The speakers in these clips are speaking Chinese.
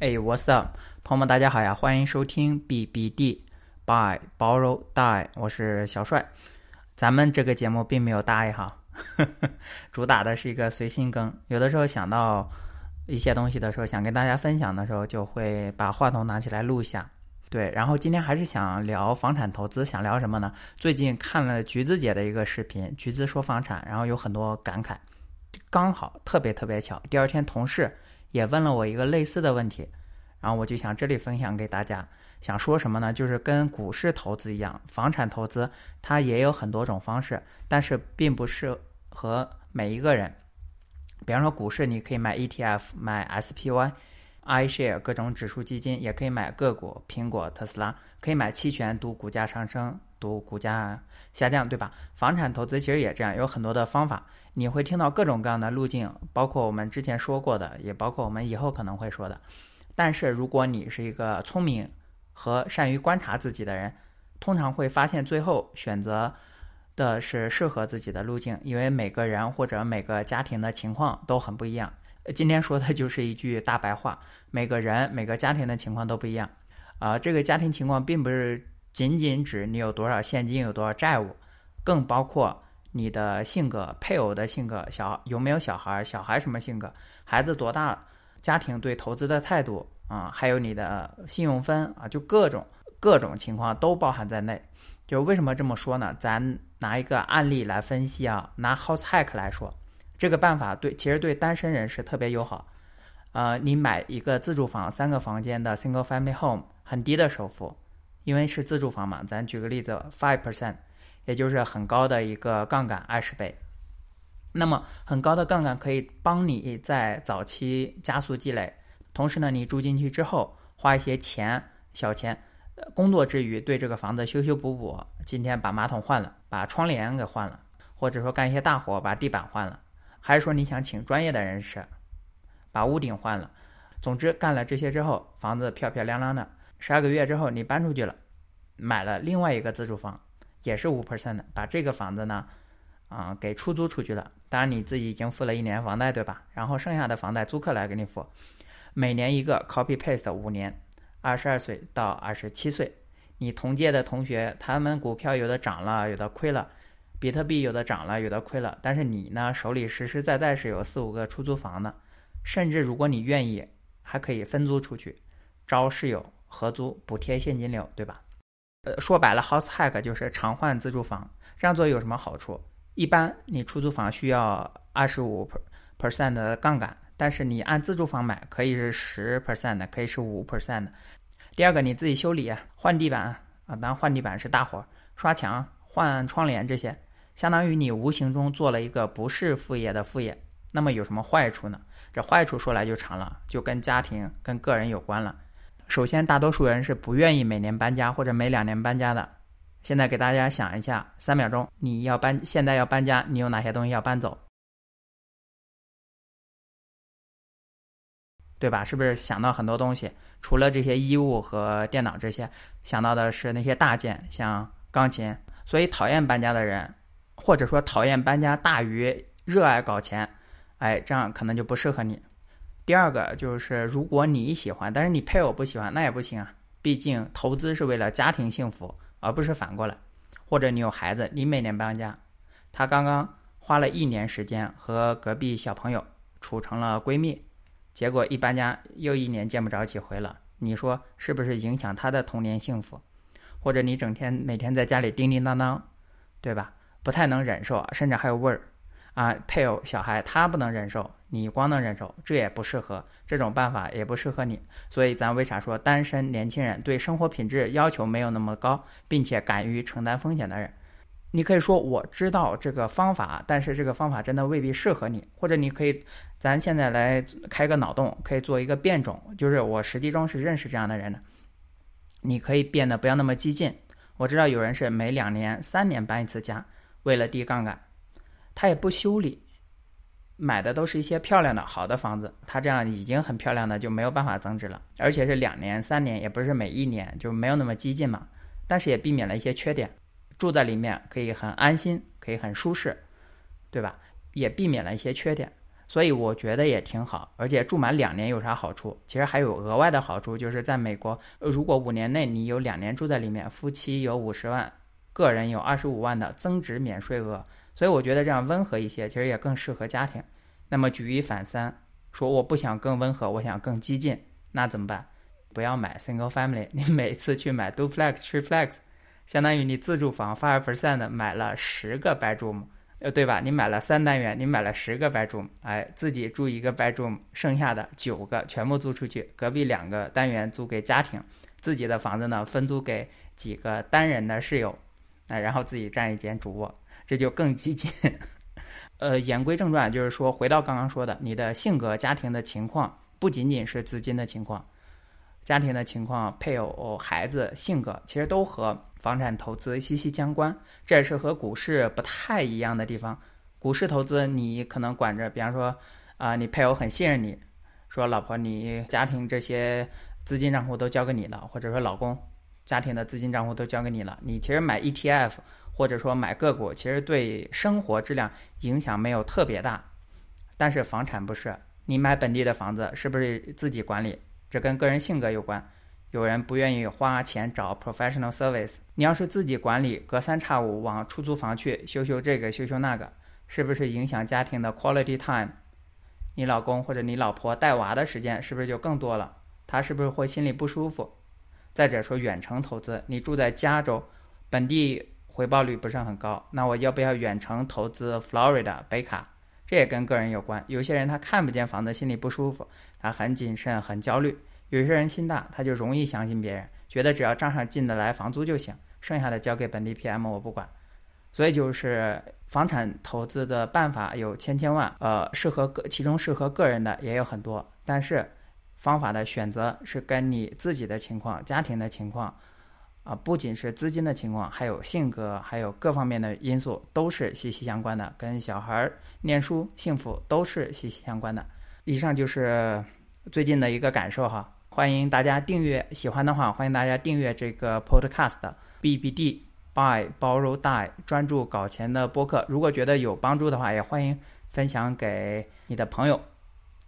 哎，What's up，朋友们，大家好呀！欢迎收听 BBD Buy Borrow Die，我是小帅。咱们这个节目并没有大爱哈，主打的是一个随心更。有的时候想到一些东西的时候，想跟大家分享的时候，就会把话筒拿起来录一下。对，然后今天还是想聊房产投资，想聊什么呢？最近看了橘子姐的一个视频，橘子说房产，然后有很多感慨。刚好特别特别巧，第二天同事。也问了我一个类似的问题，然后我就想这里分享给大家。想说什么呢？就是跟股市投资一样，房产投资它也有很多种方式，但是并不适合每一个人。比方说股市，你可以买 ETF、买 SPY、iShare 各种指数基金，也可以买个股，苹果、特斯拉，可以买期权，赌股价上升，赌股价下降，对吧？房产投资其实也这样，有很多的方法。你会听到各种各样的路径，包括我们之前说过的，也包括我们以后可能会说的。但是如果你是一个聪明和善于观察自己的人，通常会发现最后选择的是适合自己的路径，因为每个人或者每个家庭的情况都很不一样。今天说的就是一句大白话：每个人每个家庭的情况都不一样。啊，这个家庭情况并不是仅仅指你有多少现金、有多少债务，更包括。你的性格、配偶的性格、小有没有小孩、小孩什么性格、孩子多大、家庭对投资的态度啊，还有你的信用分啊，就各种各种情况都包含在内。就为什么这么说呢？咱拿一个案例来分析啊，拿 House Hack 来说，这个办法对其实对单身人士特别友好。呃，你买一个自住房，三个房间的 Single Family Home，很低的首付，因为是自住房嘛。咱举个例子，five percent。也就是很高的一个杠杆，二十倍。那么很高的杠杆可以帮你在早期加速积累，同时呢，你住进去之后花一些钱，小钱，工作之余对这个房子修修补补，今天把马桶换了，把窗帘给换了，或者说干一些大活，把地板换了，还是说你想请专业的人士把屋顶换了，总之干了这些之后，房子漂漂亮亮的，十二个月之后你搬出去了，买了另外一个自住房。也是五 percent 的，把这个房子呢，啊，给出租出去了。当然你自己已经付了一年房贷，对吧？然后剩下的房贷租客来给你付，每年一个 copy paste 五年，二十二岁到二十七岁。你同届的同学，他们股票有的涨了，有的亏了，比特币有的涨了，有的亏了。但是你呢，手里实实在在是有四五个出租房的，甚至如果你愿意，还可以分租出去，招室友合租，补贴现金流，对吧？呃，说白了，house hack 就是常换自住房。这样做有什么好处？一般你出租房需要二十五 percent 的杠杆，但是你按自住房买，可以是十 percent 的，可以是五 percent 的。第二个，你自己修理、换地板啊，当然换地板是大活，刷墙、换窗帘这些，相当于你无形中做了一个不是副业的副业。那么有什么坏处呢？这坏处说来就长了，就跟家庭、跟个人有关了。首先，大多数人是不愿意每年搬家或者每两年搬家的。现在给大家想一下，三秒钟，你要搬，现在要搬家，你有哪些东西要搬走？对吧？是不是想到很多东西？除了这些衣物和电脑这些，想到的是那些大件，像钢琴。所以，讨厌搬家的人，或者说讨厌搬家大于热爱搞钱，哎，这样可能就不适合你。第二个就是，如果你喜欢，但是你配偶不喜欢，那也不行啊。毕竟投资是为了家庭幸福，而不是反过来。或者你有孩子，你每年搬家，他刚刚花了一年时间和隔壁小朋友处成了闺蜜，结果一搬家又一年见不着几回了。你说是不是影响他的童年幸福？或者你整天每天在家里叮叮当当，对吧？不太能忍受，甚至还有味儿啊。配偶、小孩他不能忍受。你光能忍受，这也不适合，这种办法也不适合你。所以咱为啥说单身年轻人对生活品质要求没有那么高，并且敢于承担风险的人？你可以说我知道这个方法，但是这个方法真的未必适合你。或者你可以，咱现在来开个脑洞，可以做一个变种，就是我实际中是认识这样的人的。你可以变得不要那么激进。我知道有人是每两年、三年搬一次家，为了低杠杆，他也不修理。买的都是一些漂亮的好的房子，它这样已经很漂亮的就没有办法增值了，而且是两年三年，也不是每一年，就没有那么激进嘛。但是也避免了一些缺点，住在里面可以很安心，可以很舒适，对吧？也避免了一些缺点，所以我觉得也挺好。而且住满两年有啥好处？其实还有额外的好处，就是在美国，如果五年内你有两年住在里面，夫妻有五十万，个人有二十五万的增值免税额。所以我觉得这样温和一些，其实也更适合家庭。那么举一反三，说我不想更温和，我想更激进，那怎么办？不要买 single family，你每次去买 duplex、triplex，相当于你自住房 five percent 买了十个 bedroom，呃，对吧？你买了三单元，你买了十个 bedroom，哎，自己住一个 bedroom，剩下的九个全部租出去，隔壁两个单元租给家庭，自己的房子呢分租给几个单人的室友，啊，然后自己占一间主卧，这就更激进。呃，言归正传，就是说回到刚刚说的，你的性格、家庭的情况，不仅仅是资金的情况。家庭的情况、配偶、孩子、性格，其实都和房产投资息息相关。这也是和股市不太一样的地方。股市投资，你可能管着，比方说，啊，你配偶很信任你，说老婆，你家庭这些资金账户都交给你了，或者说老公，家庭的资金账户都交给你了。你其实买 ETF 或者说买个股，其实对生活质量影响没有特别大。但是房产不是，你买本地的房子，是不是自己管理？这跟个人性格有关，有人不愿意花钱找 professional service。你要是自己管理，隔三差五往出租房去修修这个修修那个，是不是影响家庭的 quality time？你老公或者你老婆带娃的时间是不是就更多了？他是不是会心里不舒服？再者说远程投资，你住在加州，本地回报率不是很高，那我要不要远程投资 Florida 北卡？这也跟个人有关，有些人他看不见房子，心里不舒服，他很谨慎、很焦虑；有些人心大，他就容易相信别人，觉得只要账上进得来房租就行，剩下的交给本地 PM 我不管。所以就是房产投资的办法有千千万，呃，适合个其中适合个人的也有很多，但是方法的选择是跟你自己的情况、家庭的情况。啊，不仅是资金的情况，还有性格，还有各方面的因素都是息息相关的，跟小孩儿念书、幸福都是息息相关的。以上就是最近的一个感受哈，欢迎大家订阅，喜欢的话欢迎大家订阅这个 Podcast BBD Buy Borrow Die 专注搞钱的播客。如果觉得有帮助的话，也欢迎分享给你的朋友，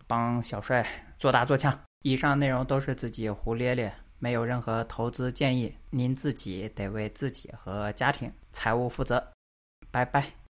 帮小帅做大做强。以上内容都是自己胡咧咧。没有任何投资建议，您自己得为自己和家庭财务负责。拜拜。